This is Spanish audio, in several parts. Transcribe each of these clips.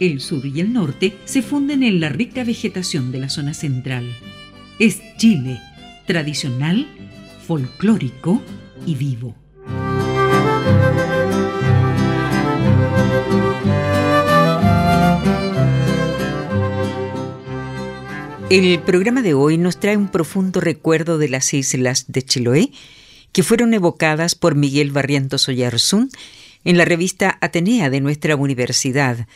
El sur y el norte se funden en la rica vegetación de la zona central. Es Chile, tradicional, folclórico y vivo. El programa de hoy nos trae un profundo recuerdo de las islas de Chiloé, que fueron evocadas por Miguel Barrientos Oyarzún en la revista Atenea de nuestra universidad,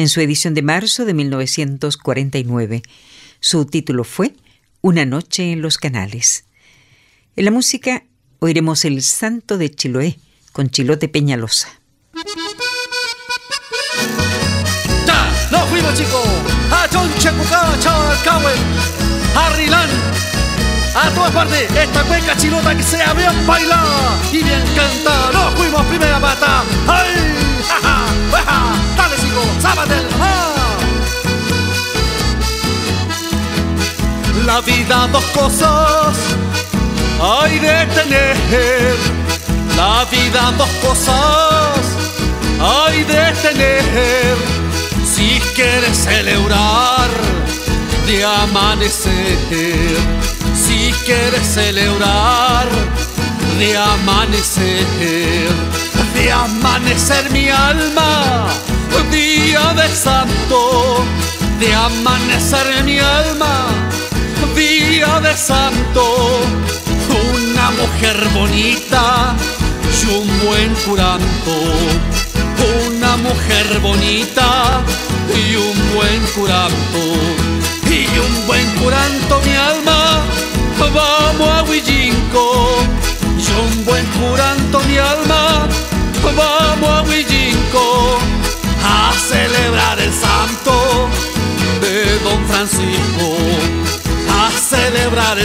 en su edición de marzo de 1949. Su título fue Una noche en los canales. En la música oiremos El Santo de Chiloé con Chilote Peñalosa. ¡Nos fuimos, chicos! A Chonchacucá, Chalcahue, a Rilán, a todas partes. Esta cueca chilota que sea bien bailada y bien cantada. Nos fuimos, primera pata. ¡Ay! ¡Ja, ja! ja chicos! ¡Sábatel! La vida, dos cosas hay de tener. La vida, dos cosas hay de tener si quieres celebrar de amanecer, si quieres celebrar de amanecer, de amanecer mi alma, día de santo, de amanecer mi alma, día de santo, una mujer bonita y un buen curanto, una mujer bonita y un buen curanto, y un buen curanto mi alma, vamos a Huillinco, y un buen curanto mi alma, vamos a Huillinco,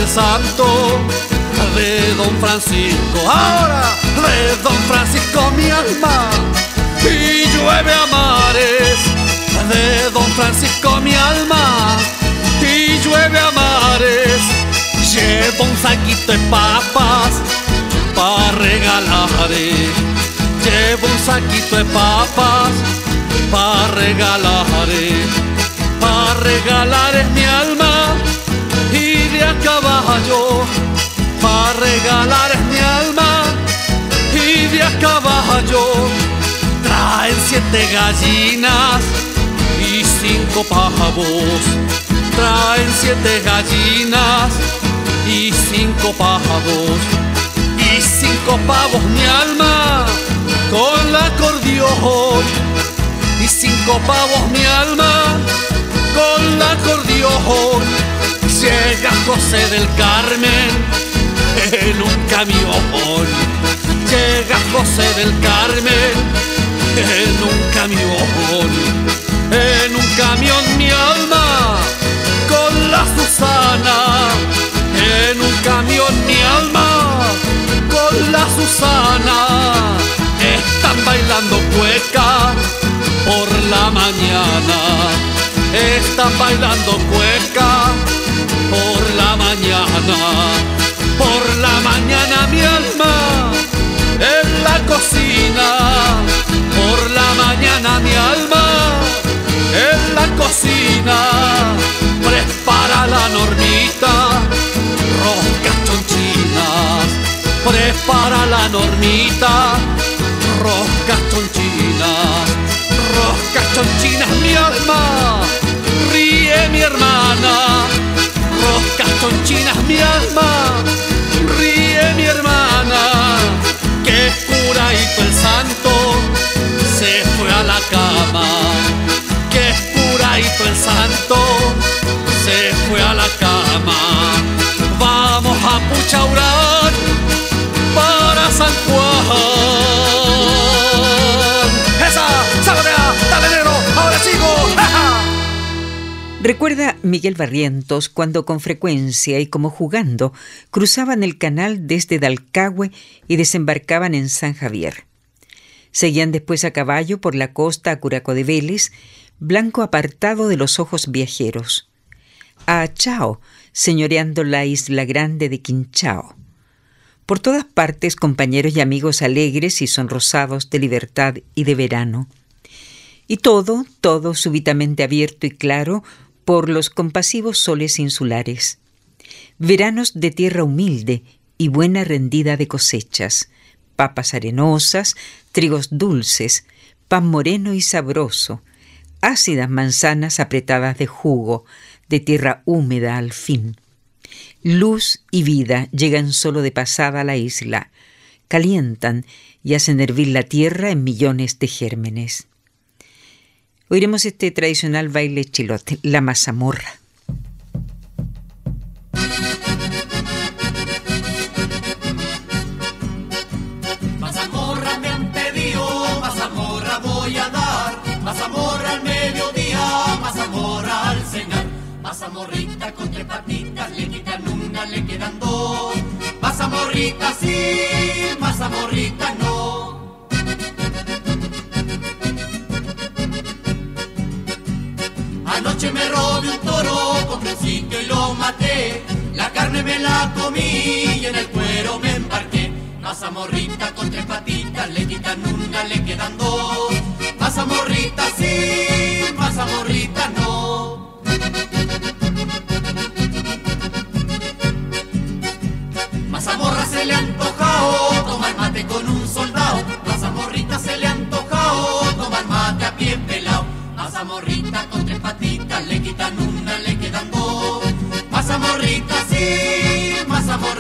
santo de Don Francisco, ahora de Don Francisco mi alma, y llueve a mares de Don Francisco mi alma y llueve a mares. Llevo un saquito de papas para regalar. Llevo un saquito de papas para regalar. Para regalar es mi alma de a caballo. Para regalar mi alma y de a caballo. Traen siete gallinas y cinco pavos. Traen siete gallinas y cinco pavos. Y cinco pavos mi alma con la acordeón. Y cinco pavos mi alma con la acordeón. Llega José del Carmen en un camión. Llega José del Carmen en un camión. En un camión mi alma con la Susana, en un camión mi alma con la Susana, están bailando cueca por la mañana, están bailando cueca por la mañana mi alma en la cocina, por la mañana mi alma en la cocina. Prepara la normita, roscas chonchinas, prepara la normita, roscas chonchinas, roscas chonchinas mi alma, ríe mi hermana, chonchinas mi alma, ríe mi hermana, que curadito el santo. Se fue a la cama el santo. Se fue a la cama. Vamos a puchaurar Recuerda Miguel Barrientos cuando con frecuencia y como jugando cruzaban el canal desde Dalcahue y desembarcaban en San Javier. Seguían después a caballo por la costa a Curaco de Vélez, blanco apartado de los ojos viajeros. A Chao, señoreando la isla grande de Quinchao. Por todas partes compañeros y amigos alegres y sonrosados de libertad y de verano. Y todo, todo súbitamente abierto y claro por los compasivos soles insulares. Veranos de tierra humilde y buena rendida de cosechas, papas arenosas, trigos dulces, pan moreno y sabroso, ácidas manzanas apretadas de jugo, de tierra húmeda al fin. Luz y vida llegan solo de pasada a la isla, calientan y hacen hervir la tierra en millones de gérmenes. Oiremos este tradicional baile chilote, la mazamorra. Mazamorra me han pedido, mazamorra voy a dar, mazamorra al mediodía, mazamorra al cenar, mazamorrita con tres patitas, le quitan una, le quedan dos, mazamorrita sí, mazamorrita no. Anoche me robé un toro, compré un sitio y lo maté. La carne me la comí y en el cuero me embarqué. Mazamorrita con tres patitas, le quitan una, le quedan dos. Mazamorrita sí, mazamorrita no.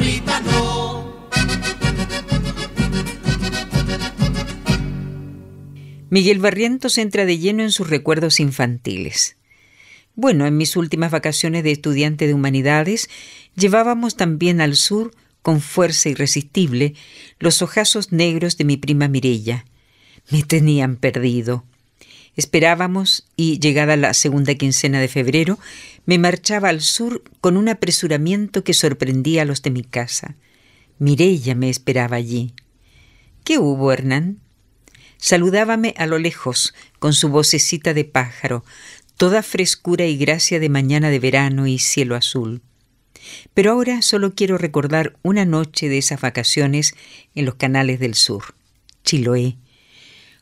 Mazamorrita no. Miguel Barrientos entra de lleno en sus recuerdos infantiles. Bueno, en mis últimas vacaciones de estudiante de humanidades llevábamos también al sur, con fuerza irresistible, los ojazos negros de mi prima Mirella. Me tenían perdido. Esperábamos y, llegada la segunda quincena de febrero, me marchaba al sur con un apresuramiento que sorprendía a los de mi casa. Mirella me esperaba allí. ¿Qué hubo, Hernán? Saludábame a lo lejos, con su vocecita de pájaro, toda frescura y gracia de mañana de verano y cielo azul. Pero ahora solo quiero recordar una noche de esas vacaciones en los canales del sur, Chiloé.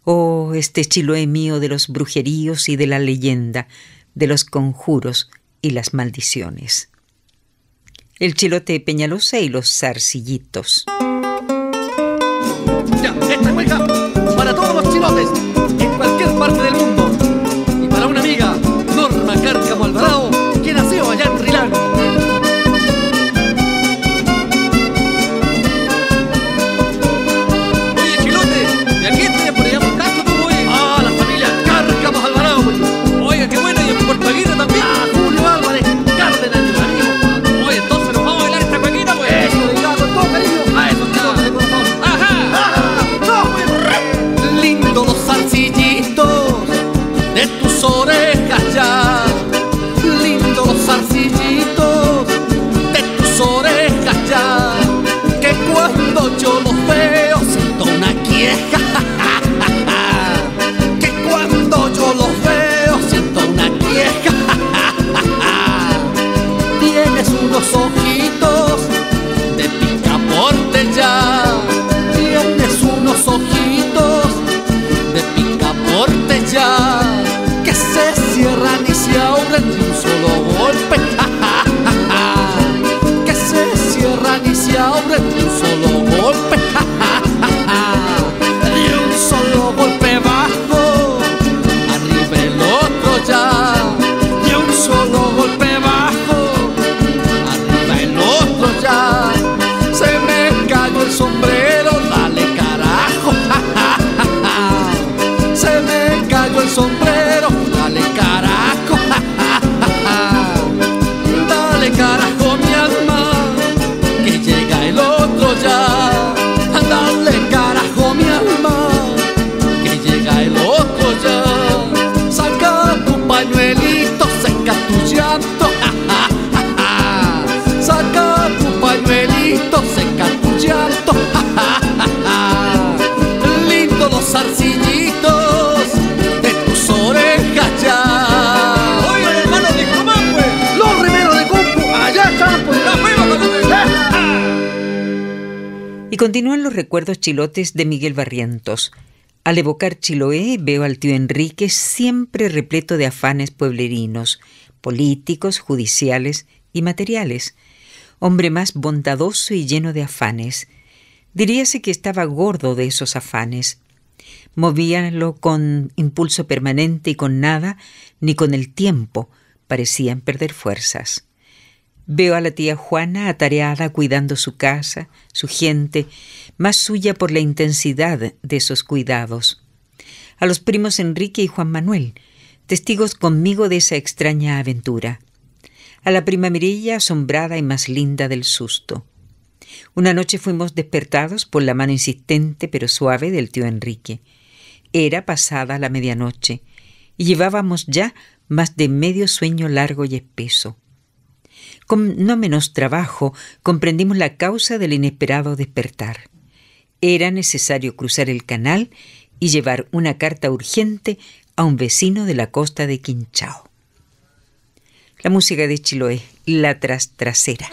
Oh, este Chiloé mío de los brujeríos y de la leyenda, de los conjuros y las maldiciones. El chilote Peñalosa y los zarcillitos. Ya, esta cueca para todos los chilotes son continúan los recuerdos chilotes de Miguel Barrientos. Al evocar Chiloé veo al tío Enrique siempre repleto de afanes pueblerinos, políticos, judiciales y materiales. Hombre más bondadoso y lleno de afanes. Diríase que estaba gordo de esos afanes. Movíanlo con impulso permanente y con nada, ni con el tiempo, parecían perder fuerzas. Veo a la tía Juana atareada cuidando su casa, su gente, más suya por la intensidad de esos cuidados. A los primos Enrique y Juan Manuel, testigos conmigo de esa extraña aventura. A la prima Mirilla asombrada y más linda del susto. Una noche fuimos despertados por la mano insistente pero suave del tío Enrique. Era pasada la medianoche y llevábamos ya más de medio sueño largo y espeso. Con no menos trabajo comprendimos la causa del inesperado despertar. Era necesario cruzar el canal y llevar una carta urgente a un vecino de la costa de Quinchao. La música de Chiloé, la trastrasera.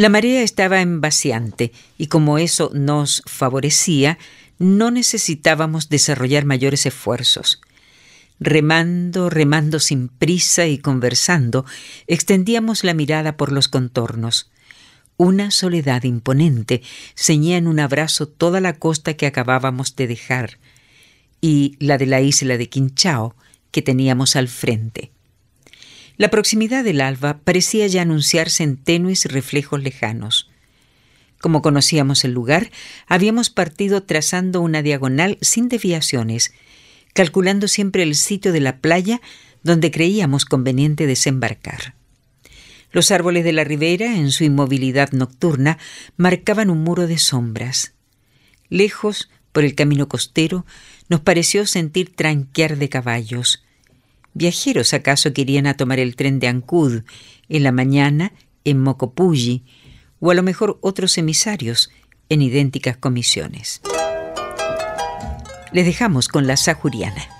La marea estaba en vaciante y como eso nos favorecía, no necesitábamos desarrollar mayores esfuerzos. Remando, remando sin prisa y conversando, extendíamos la mirada por los contornos. Una soledad imponente ceñía en un abrazo toda la costa que acabábamos de dejar y la de la isla de Quinchao que teníamos al frente. La proximidad del alba parecía ya anunciarse en tenues reflejos lejanos. Como conocíamos el lugar, habíamos partido trazando una diagonal sin desviaciones, calculando siempre el sitio de la playa donde creíamos conveniente desembarcar. Los árboles de la ribera, en su inmovilidad nocturna, marcaban un muro de sombras. Lejos, por el camino costero, nos pareció sentir tranquear de caballos, ¿Viajeros acaso querían a tomar el tren de Ancud en la mañana en Mocopulli o a lo mejor otros emisarios en idénticas comisiones? Les dejamos con la sajuriana.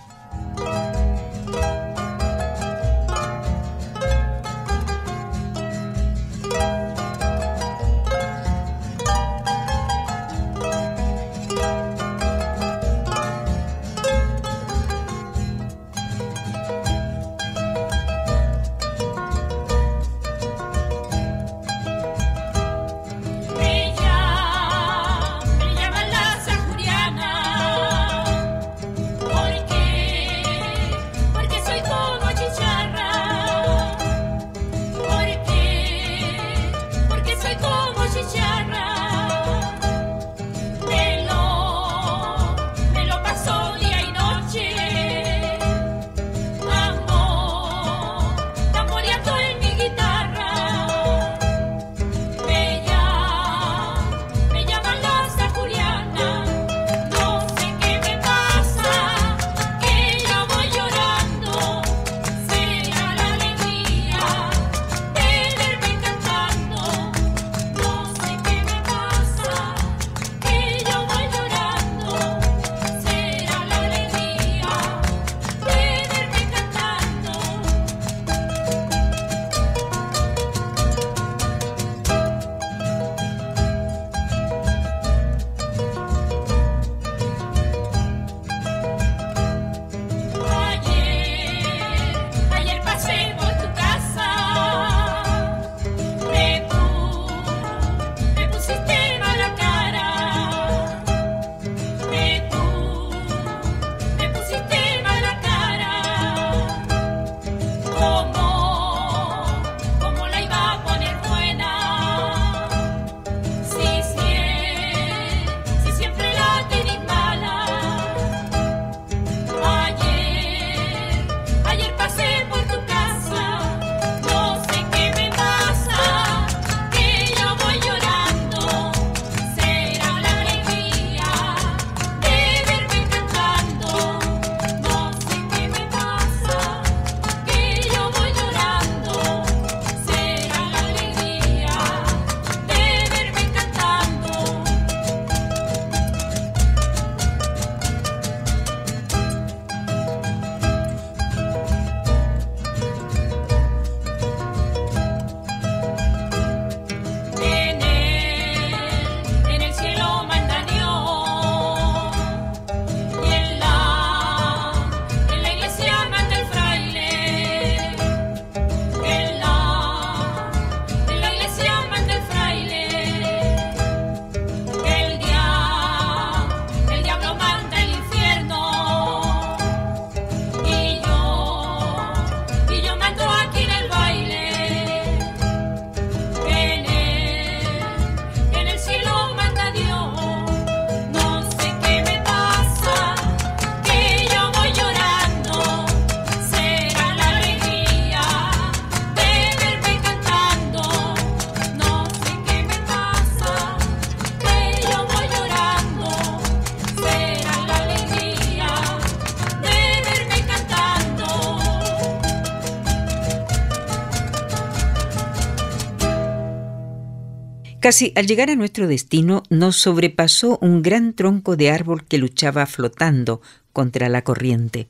Casi al llegar a nuestro destino nos sobrepasó un gran tronco de árbol que luchaba flotando contra la corriente.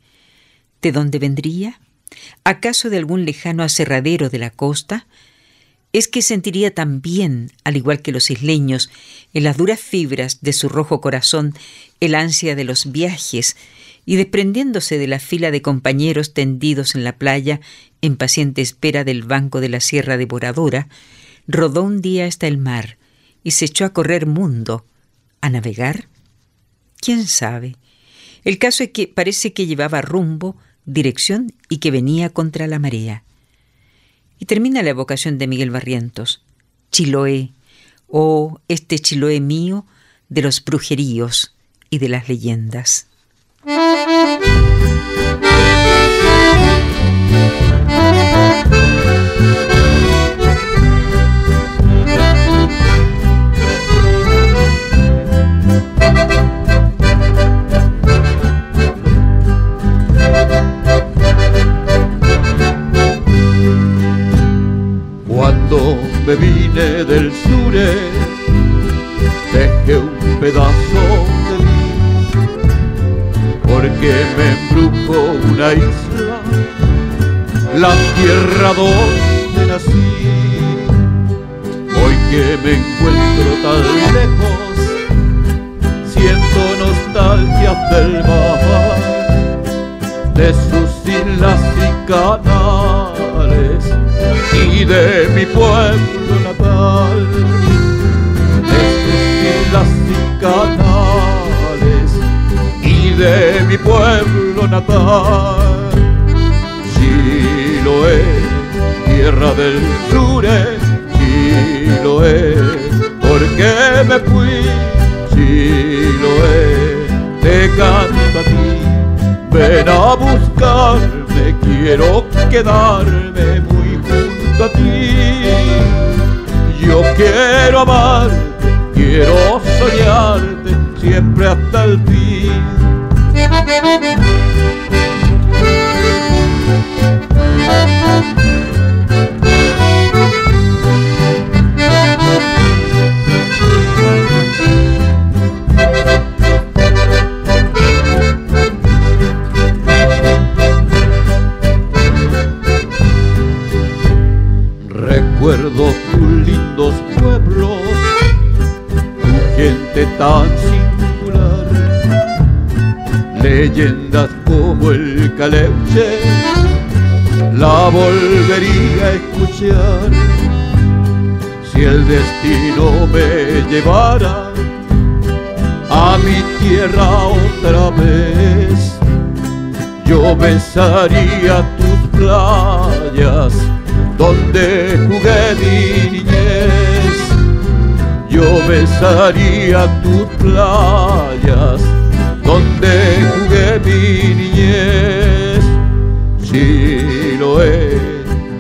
¿De dónde vendría? ¿Acaso de algún lejano aserradero de la costa? es que sentiría también, al igual que los isleños, en las duras fibras de su rojo corazón el ansia de los viajes, y desprendiéndose de la fila de compañeros tendidos en la playa en paciente espera del banco de la sierra devoradora, rodó un día hasta el mar y se echó a correr mundo. ¿A navegar? ¿Quién sabe? El caso es que parece que llevaba rumbo, dirección y que venía contra la marea. Y termina la evocación de Miguel Barrientos. Chiloé, oh, este Chiloé mío de los brujeríos y de las leyendas. Vine del sure, dejé un pedazo de mí, porque me embrujó una isla, la tierra donde nací. Hoy que me encuentro tan lejos, siento nostalgia del mar, de sus islas y canales y de mi pueblo de sus islas y canales y de mi pueblo natal. Chiloé, tierra del sur, Chiloé, porque me fui, Chiloé, te canto a ti, ven a buscarme, quiero quedarme a ti. Quiero amarte, quiero soñarte siempre hasta el fin. Tan singular. Leyendas como el Caleuche la volvería a escuchar si el destino me llevara a mi tierra otra vez. Yo besaría tus playas donde jugué mi niñez yo besaría tus playas donde jugué mi niñez. Chiloé,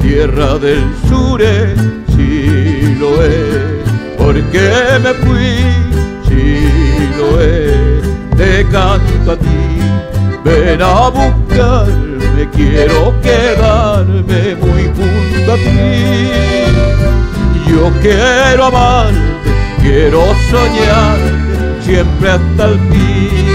tierra del sure, Chiloé, porque me fui, Chiloé, te canto a ti, ven a buscarme, quiero quedarme muy junto a ti. Yo quiero amarte Quiero soñar siempre hasta el fin.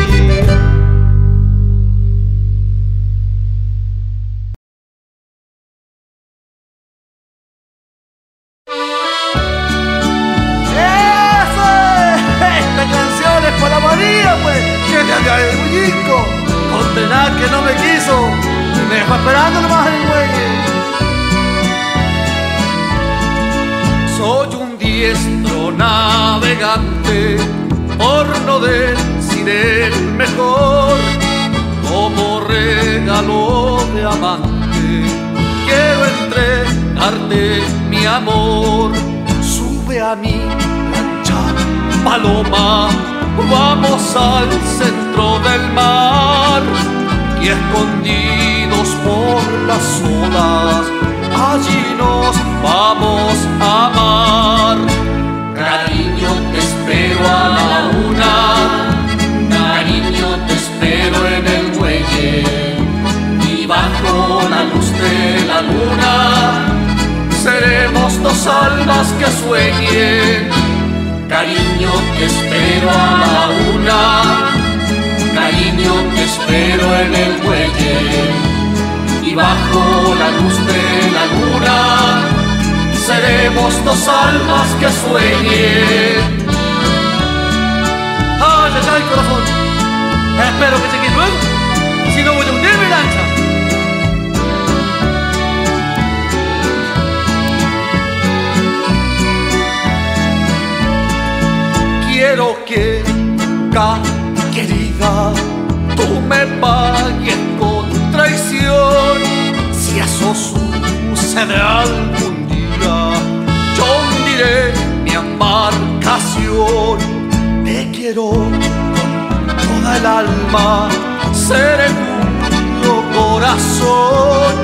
Vamos al centro del mar y escondidos por las olas, allí nos vamos a amar. Cariño, te espero a la una, cariño, te espero en el muelle. Y bajo la luz de la luna seremos dos almas que sueñen Cariño, te espero a la una. Cariño, te espero en el muelle. Y bajo la luz de la luna seremos dos almas que sueñen. ¡Ay, ay, corazón! Espero que llegue querida, tú me pagues con traición. Si eso sucede algún día, yo hundiré mi embarcación. Te quiero con toda el alma, seré tuyo corazón.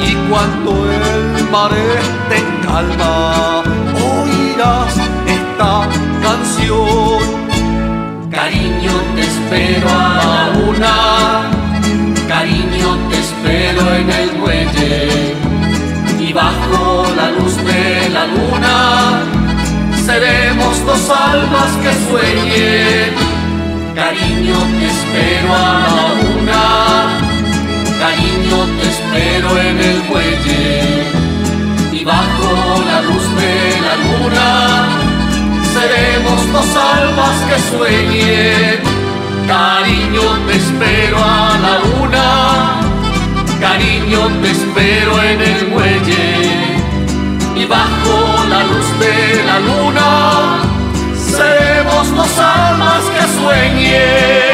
Y cuando el mar esté en calma, oirás esta canción. Cariño, te espero a la una. Cariño, te espero en el muelle. Y bajo la luz de la luna seremos dos almas que sueñen. Cariño, te espero a la una. Cariño, te espero en el muelle. Y bajo la luz de la luna seremos dos almas que sueñen. Cariño, te espero a la una. Cariño, te espero en el muelle. Y bajo la luz de la luna, seremos dos almas que sueñen.